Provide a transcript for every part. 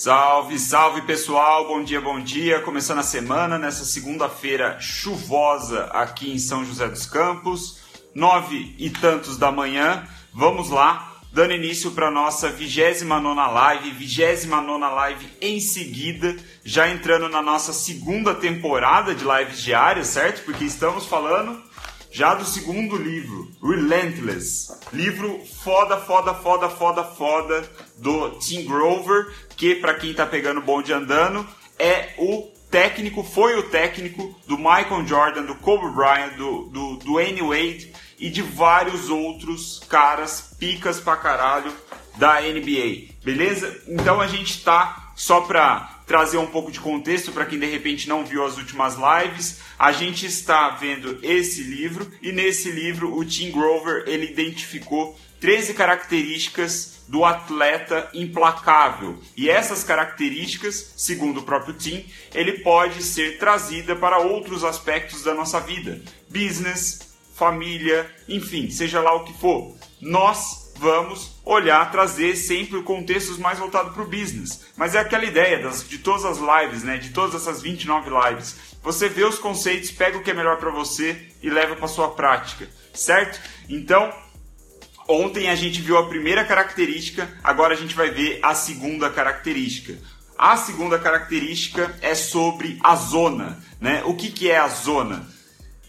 Salve, salve pessoal, bom dia, bom dia. Começando a semana nessa segunda-feira chuvosa aqui em São José dos Campos, nove e tantos da manhã. Vamos lá, dando início para nossa 29 live, 29 live em seguida, já entrando na nossa segunda temporada de lives diárias, certo? Porque estamos falando já do segundo livro, Relentless. Livro foda, foda, foda, foda, foda do Tim Grover, que para quem tá pegando bonde andando, é o técnico, foi o técnico do Michael Jordan, do Kobe Bryant, do, do, do Wayne Wade e de vários outros caras picas pra caralho da NBA, beleza? Então a gente tá só pra trazer um pouco de contexto para quem de repente não viu as últimas lives. A gente está vendo esse livro e nesse livro o Tim Grover ele identificou 13 características do atleta implacável. E essas características, segundo o próprio Tim, ele pode ser trazida para outros aspectos da nossa vida, business, família, enfim, seja lá o que for. Nós vamos olhar, trazer sempre contextos mais voltados para o business. Mas é aquela ideia das, de todas as lives, né? De todas essas 29 lives. Você vê os conceitos, pega o que é melhor para você e leva para sua prática, certo? Então, ontem a gente viu a primeira característica, agora a gente vai ver a segunda característica. A segunda característica é sobre a zona, né? O que, que é a zona?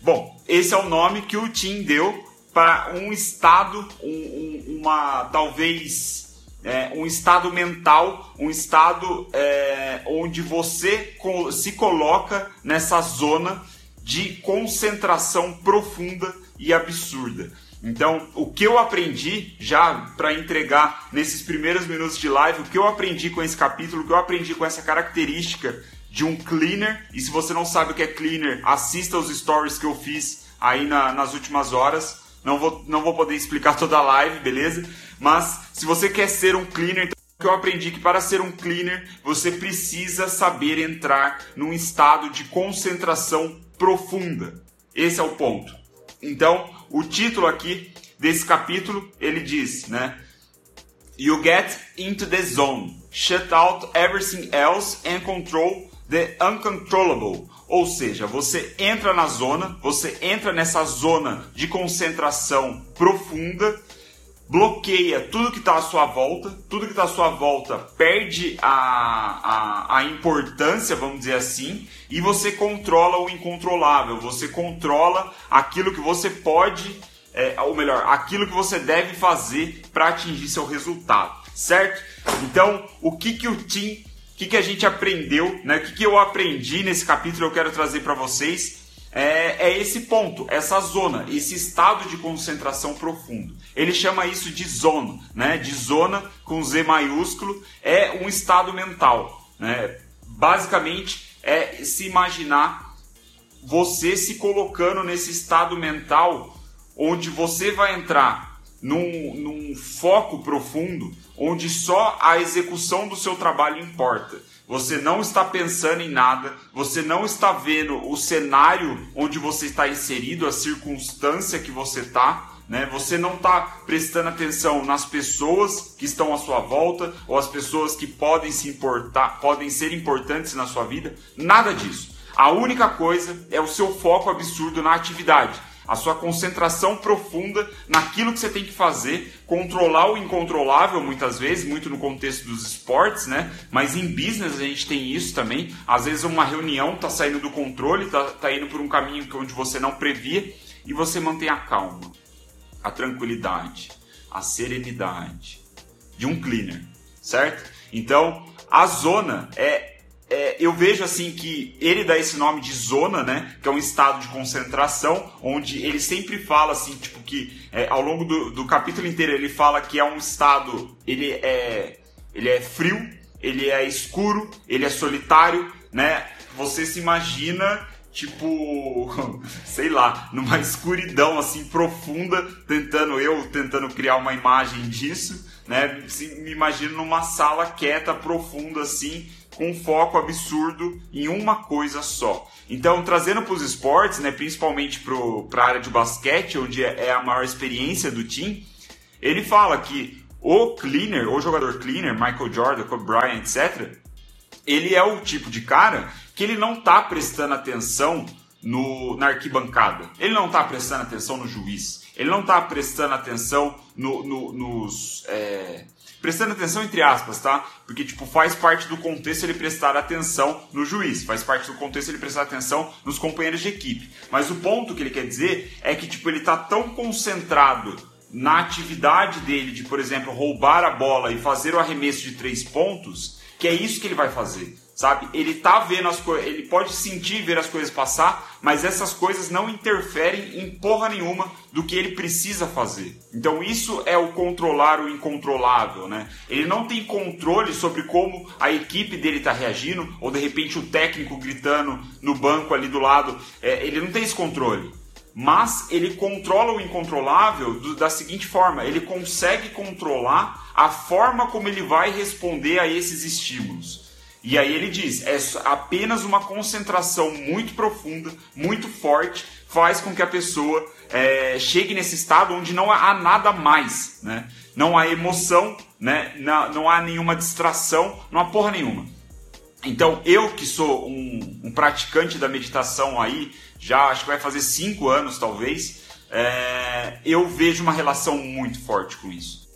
Bom, esse é o nome que o Tim deu para um estado, um, um, uma talvez é, um estado mental, um estado é, onde você se coloca nessa zona de concentração profunda e absurda. Então, o que eu aprendi já para entregar nesses primeiros minutos de live, o que eu aprendi com esse capítulo, o que eu aprendi com essa característica de um cleaner, e se você não sabe o que é cleaner, assista os stories que eu fiz aí na, nas últimas horas não vou, não vou poder explicar toda a live, beleza? Mas se você quer ser um cleaner, então, eu aprendi que para ser um cleaner você precisa saber entrar num estado de concentração profunda. Esse é o ponto. Então, o título aqui desse capítulo, ele diz, né? You get into the zone, shut out everything else and control the uncontrollable. Ou seja, você entra na zona, você entra nessa zona de concentração profunda, bloqueia tudo que está à sua volta, tudo que está à sua volta perde a, a, a importância, vamos dizer assim, e você controla o incontrolável, você controla aquilo que você pode, é, ou melhor, aquilo que você deve fazer para atingir seu resultado, certo? Então, o que, que o Tim que, que a gente aprendeu, né? o que, que eu aprendi nesse capítulo eu quero trazer para vocês é, é, esse ponto, essa zona, esse estado de concentração profundo. Ele chama isso de zona, né? de zona com Z maiúsculo, é um estado mental. Né? Basicamente é se imaginar você se colocando nesse estado mental onde você vai entrar num, num foco profundo onde só a execução do seu trabalho importa. Você não está pensando em nada, você não está vendo o cenário onde você está inserido, a circunstância que você está. Né? Você não está prestando atenção nas pessoas que estão à sua volta ou as pessoas que podem se importar, podem ser importantes na sua vida. Nada disso. A única coisa é o seu foco absurdo na atividade a sua concentração profunda naquilo que você tem que fazer, controlar o incontrolável muitas vezes, muito no contexto dos esportes, né? Mas em business a gente tem isso também. Às vezes uma reunião está saindo do controle, está tá indo por um caminho onde você não previa e você mantém a calma, a tranquilidade, a serenidade de um cleaner, certo? Então, a zona é é, eu vejo assim que ele dá esse nome de zona, né? Que é um estado de concentração, onde ele sempre fala assim, tipo, que é, ao longo do, do, capítulo inteiro ele fala que é um estado, ele é, ele é frio, ele é escuro, ele é solitário, né? Você se imagina tipo, sei lá, numa escuridão assim profunda, tentando eu tentando criar uma imagem disso, né? Me imagino numa sala quieta, profunda assim, com foco absurdo em uma coisa só. Então, trazendo para os esportes, né, principalmente para a área de basquete, onde é, é a maior experiência do time, ele fala que o cleaner, o jogador cleaner, Michael Jordan, Kobe Bryant, etc., ele é o tipo de cara que ele não tá prestando atenção no, na arquibancada. Ele não está prestando atenção no juiz. Ele não está prestando atenção no, no, nos. É, prestando atenção entre aspas, tá? Porque, tipo, faz parte do contexto ele prestar atenção no juiz, faz parte do contexto ele prestar atenção nos companheiros de equipe. Mas o ponto que ele quer dizer é que, tipo, ele tá tão concentrado na atividade dele de, por exemplo, roubar a bola e fazer o arremesso de três pontos, que é isso que ele vai fazer sabe? Ele tá vendo as coisas, ele pode sentir ver as coisas passar, mas essas coisas não interferem em porra nenhuma do que ele precisa fazer. Então isso é o controlar o incontrolável, né? Ele não tem controle sobre como a equipe dele tá reagindo, ou de repente o técnico gritando no banco ali do lado, é, ele não tem esse controle. Mas ele controla o incontrolável do, da seguinte forma: ele consegue controlar a forma como ele vai responder a esses estímulos. E aí ele diz: é apenas uma concentração muito profunda, muito forte, faz com que a pessoa é, chegue nesse estado onde não há nada mais, né? Não há emoção, né? Não, não há nenhuma distração, não há porra nenhuma. Então, eu que sou um, um, praticante da meditação aí, já acho que vai fazer cinco anos talvez, é, eu vejo uma relação muito forte com isso.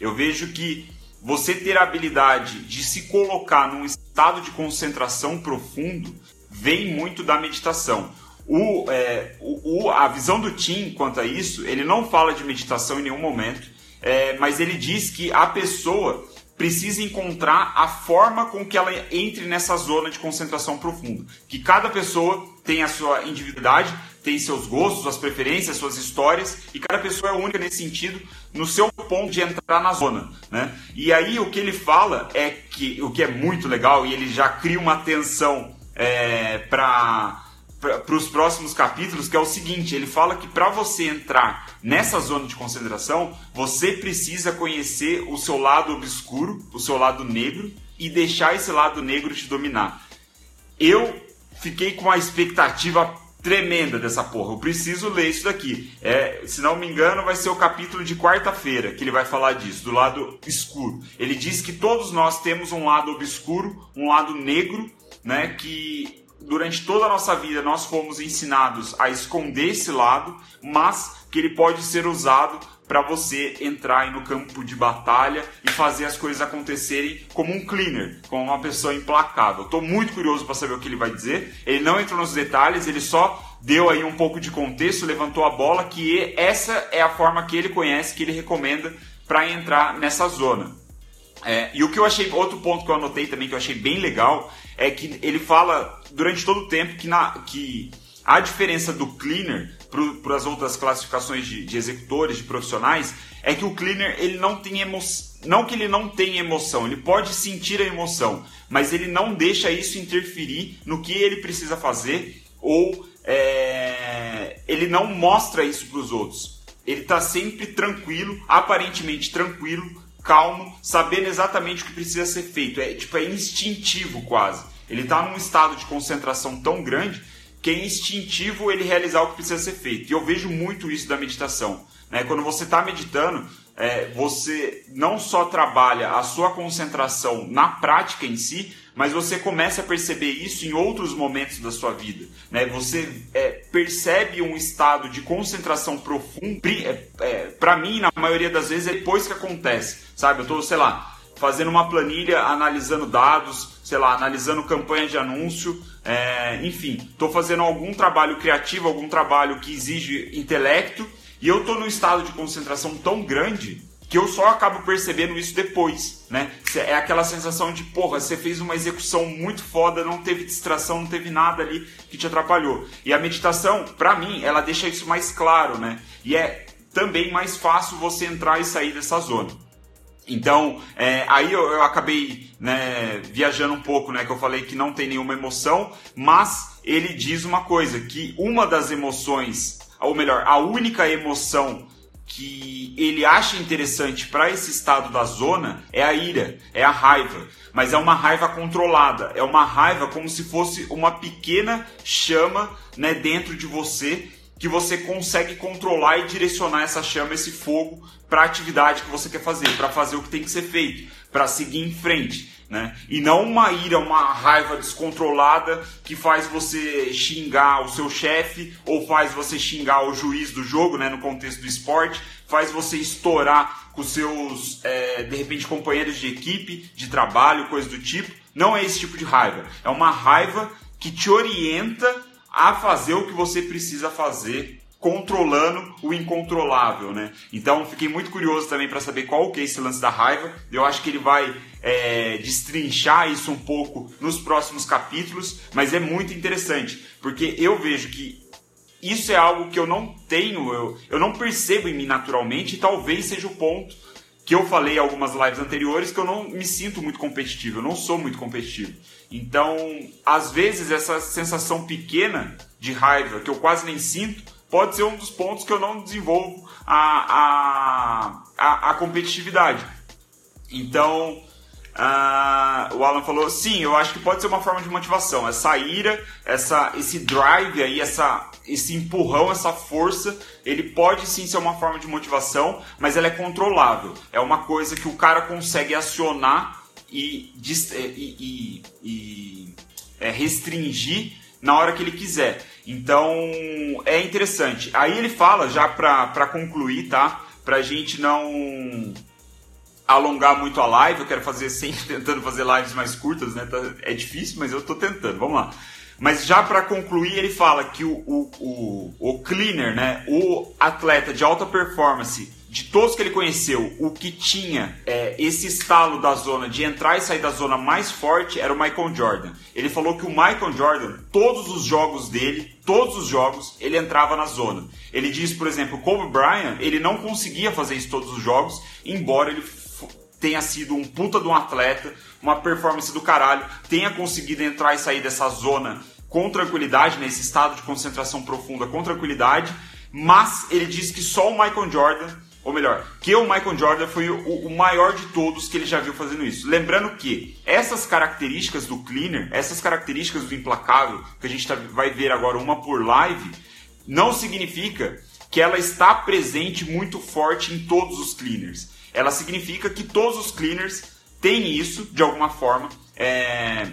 Eu vejo que você ter a habilidade de se colocar num estado de concentração profundo vem muito da meditação. O, é, o, a visão do Tim quanto a isso, ele não fala de meditação em nenhum momento, é, mas ele diz que a pessoa precisa encontrar a forma com que ela entre nessa zona de concentração profunda. Que cada pessoa tem a sua individualidade, tem seus gostos, suas preferências, suas histórias, e cada pessoa é única nesse sentido, no seu ponto de entrar na zona, né? E aí o que ele fala é que o que é muito legal e ele já cria uma tensão é, para para os próximos capítulos, que é o seguinte: ele fala que para você entrar nessa zona de concentração, você precisa conhecer o seu lado obscuro, o seu lado negro, e deixar esse lado negro te dominar. Eu fiquei com uma expectativa tremenda dessa porra. Eu preciso ler isso daqui. É, se não me engano, vai ser o capítulo de quarta-feira que ele vai falar disso, do lado escuro. Ele diz que todos nós temos um lado obscuro, um lado negro, né, que durante toda a nossa vida nós fomos ensinados a esconder esse lado, mas que ele pode ser usado para você entrar no campo de batalha e fazer as coisas acontecerem como um cleaner, como uma pessoa implacável. Estou muito curioso para saber o que ele vai dizer. Ele não entrou nos detalhes, ele só deu aí um pouco de contexto, levantou a bola que essa é a forma que ele conhece, que ele recomenda para entrar nessa zona. É, e o que eu achei, outro ponto que eu anotei também que eu achei bem legal, é que ele fala durante todo o tempo que, na, que a diferença do cleaner para as outras classificações de, de, executores, de profissionais, é que o cleaner ele não tem emoção. Não que ele não tenha emoção, ele pode sentir a emoção, mas ele não deixa isso interferir no que ele precisa fazer ou é, ele não mostra isso para os outros. Ele está sempre tranquilo, aparentemente tranquilo, calmo, sabendo exatamente o que precisa ser feito. É tipo é instintivo quase. Ele está num estado de concentração tão grande que é instintivo ele realizar o que precisa ser feito. E eu vejo muito isso da meditação. Né? Quando você está meditando, é, você não só trabalha a sua concentração na prática em si, mas você começa a perceber isso em outros momentos da sua vida. Né? Você é, percebe um estado de concentração profunda. É, é Para mim, na maioria das vezes, é depois que acontece. Sabe? Eu estou, sei lá, fazendo uma planilha, analisando dados, sei lá, analisando campanha de anúncio, é, enfim, estou fazendo algum trabalho criativo, algum trabalho que exige intelecto, e eu estou num estado de concentração tão grande que eu só acabo percebendo isso depois, né? É aquela sensação de, porra, você fez uma execução muito foda, não teve distração, não teve nada ali que te atrapalhou. E a meditação, para mim, ela deixa isso mais claro, né? E é também mais fácil você entrar e sair dessa zona. Então, é, aí eu, eu acabei né, viajando um pouco, né? Que eu falei que não tem nenhuma emoção, mas ele diz uma coisa, que uma das emoções, ou melhor, a única emoção que ele acha interessante para esse estado da zona é a ira, é a raiva, mas é uma raiva controlada, é uma raiva como se fosse uma pequena chama né, dentro de você que você consegue controlar e direcionar essa chama, esse fogo, para a atividade que você quer fazer, para fazer o que tem que ser feito, para seguir em frente. Né? E não uma ira, uma raiva descontrolada que faz você xingar o seu chefe ou faz você xingar o juiz do jogo, né, no contexto do esporte, faz você estourar com seus, é, de repente, companheiros de equipe, de trabalho, coisa do tipo. Não é esse tipo de raiva. É uma raiva que te orienta a fazer o que você precisa fazer controlando o incontrolável, né? Então fiquei muito curioso também para saber qual que é esse lance da raiva. Eu acho que ele vai é, destrinchar isso um pouco nos próximos capítulos, mas é muito interessante porque eu vejo que isso é algo que eu não tenho, eu, eu não percebo em mim naturalmente e talvez seja o ponto que eu falei em algumas lives anteriores que eu não me sinto muito competitivo, eu não sou muito competitivo. Então, às vezes, essa sensação pequena de raiva, que eu quase nem sinto, pode ser um dos pontos que eu não desenvolvo a, a, a, a competitividade. Então, Uh, o Alan falou, sim, eu acho que pode ser uma forma de motivação. Essa ira, essa, esse drive aí, essa, esse empurrão, essa força, ele pode sim ser uma forma de motivação, mas ela é controlável. É uma coisa que o cara consegue acionar e, e, e, e é, restringir na hora que ele quiser. Então é interessante. Aí ele fala, já para concluir, tá? Pra gente não alongar muito a live, eu quero fazer sempre tentando fazer lives mais curtas, né? Tá, é difícil, mas eu tô tentando. Vamos lá. Mas já para concluir, ele fala que o, o, o, o cleaner, né, o atleta de alta performance, de todos que ele conheceu, o que tinha é, esse estalo da zona de entrar e sair da zona mais forte era o Michael Jordan. Ele falou que o Michael Jordan, todos os jogos dele, todos os jogos, ele entrava na zona. Ele diz, por exemplo, o Kobe Bryant, ele não conseguia fazer isso todos os jogos, embora ele tenha sido um puta de um atleta, uma performance do caralho, tenha conseguido entrar e sair dessa zona com tranquilidade, nesse estado de concentração profunda com tranquilidade, mas ele diz que só o Michael Jordan, ou melhor, que o Michael Jordan foi o, o maior de todos que ele já viu fazendo isso. Lembrando que essas características do cleaner, essas características do implacável, que a gente tá, vai ver agora uma por live, não significa que ela está presente muito forte em todos os cleaners ela significa que todos os cleaners têm isso de alguma forma, é,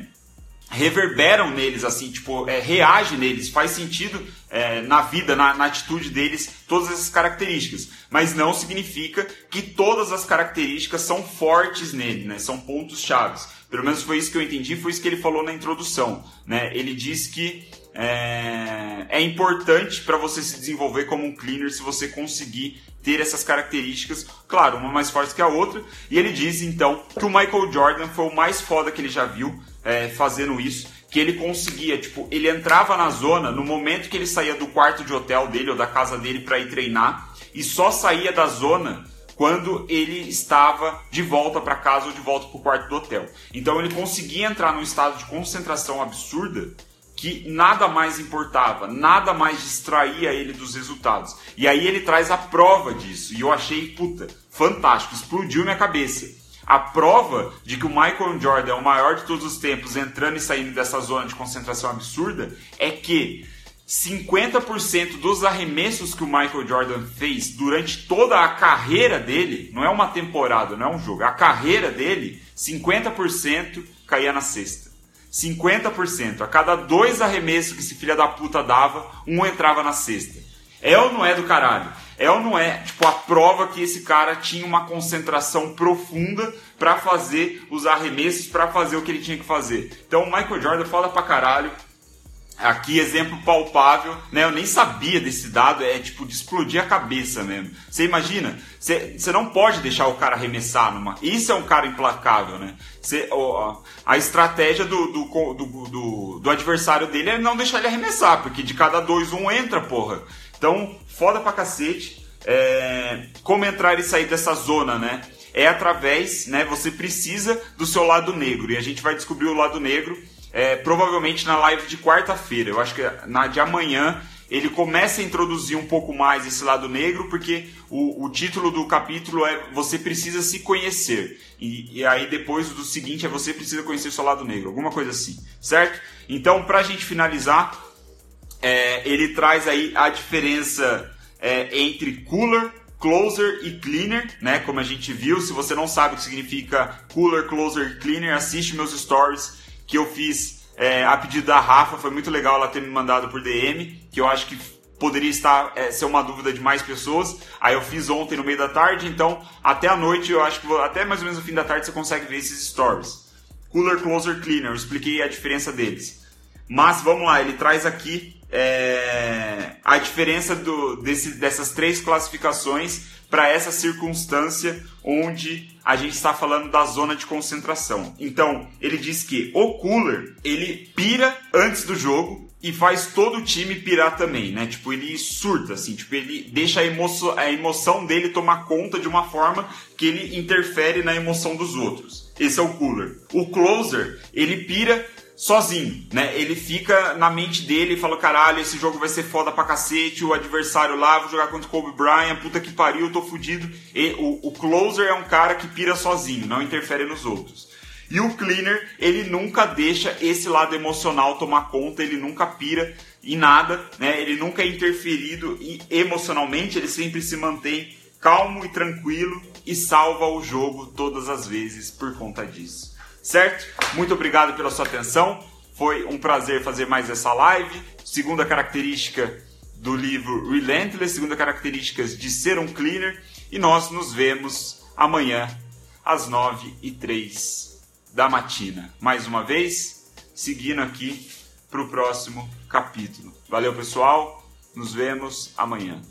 reverberam neles, assim, tipo, é, reage neles, faz sentido é, na vida, na, na, atitude deles, todas essas características. Mas não significa que todas as características são fortes nele, né? São pontos chaves. Pelo menos foi isso que eu entendi, foi isso que ele falou na introdução. Né? Ele diz que é, é importante para você se desenvolver como um cleaner se você conseguir ter essas características, claro, uma mais forte que a outra. E ele diz então que o Michael Jordan foi o mais foda que ele já viu é, fazendo isso, que ele conseguia, tipo, ele entrava na zona no momento que ele saía do quarto de hotel dele ou da casa dele para ir treinar e só saía da zona quando ele estava de volta para casa ou de volta para o quarto do hotel. Então ele conseguia entrar num estado de concentração absurda que nada mais importava, nada mais distraía ele dos resultados. E aí ele traz a prova disso. E eu achei, puta, fantástico, explodiu minha cabeça. A prova de que o Michael Jordan é o maior de todos os tempos entrando e saindo dessa zona de concentração absurda é que 50% dos arremessos que o Michael Jordan fez durante toda a carreira dele, não é uma temporada, não é um jogo, a carreira dele, 50% caía na cesta. 50%. A cada dois arremessos que esse filho da puta dava, um entrava na cesta. É ou não é do caralho? É ou não é, tipo, a prova que esse cara tinha uma concentração profunda para fazer os arremessos, para fazer o que ele tinha que fazer. Então o Michael Jordan fala pra caralho, Aqui, exemplo palpável, né? Eu nem sabia desse dado, é tipo de explodir a cabeça mesmo. Você imagina? Você, não pode deixar o cara arremessar numa. Isso é um cara implacável, né? Você, ó, a estratégia do, do, do, do, do adversário dele é não deixar ele arremessar, porque de cada dois, um entra, porra. Então, foda pra cacete. É, como entrar e sair dessa zona, né? É através, né? Você precisa do seu lado negro. E a gente vai descobrir o lado negro é, provavelmente na live de quarta-feira. Eu acho que na de amanhã ele começa a introduzir um pouco mais esse lado negro, porque o, o título do capítulo é Você Precisa Se Conhecer. E, e, aí depois do seguinte é Você Precisa Conhecer Seu Lado Negro, alguma coisa assim, certo? Então, pra gente finalizar, é, ele traz aí a diferença é, entre cooler, closer e cleaner, né? Como a gente viu. Se você não sabe o que significa cooler, closer e cleaner, assiste meus stories que eu fiz é, a pedido da Rafa. Foi muito legal ela ter me mandado por DM, que eu acho que poderia estar é, ser uma dúvida de mais pessoas. Aí eu fiz ontem no meio da tarde, então até a noite eu acho que vou, até mais ou menos no fim da tarde você consegue ver esses stories. Cooler, closer, cleaner. Eu expliquei a diferença deles. Mas vamos lá, ele traz aqui é, a diferença do, desse, dessas três classificações para essa circunstância onde a gente está falando da zona de concentração. Então, ele diz que o cooler, ele pira antes do jogo e faz todo o time pirar também, né? Tipo, ele surta, assim, tipo, ele deixa a, a emoção dele tomar conta de uma forma que ele interfere na emoção dos outros. Esse é o cooler. O closer, ele pira sozinho, né? Ele fica na mente dele e fala: caralho, esse jogo vai ser foda pra cacete, o adversário lá, vou jogar contra o Kobe Bryant, puta que pariu, tô fudido. E o, o closer é um cara que pira sozinho, não interfere nos outros. E o cleaner, ele nunca deixa esse lado emocional tomar conta, ele nunca pira em nada, né? Ele nunca é interferido emocionalmente, ele sempre se mantém calmo e tranquilo e salva o jogo todas as vezes por conta disso certo? Muito obrigado pela sua atenção. Foi um prazer fazer mais essa live. Segunda característica do livro Relentless, segunda característica de ser um cleaner. E nós nos vemos amanhã às 9 e 3 da matina. Mais uma vez, seguindo aqui para o próximo capítulo. Valeu, pessoal. Nos vemos amanhã.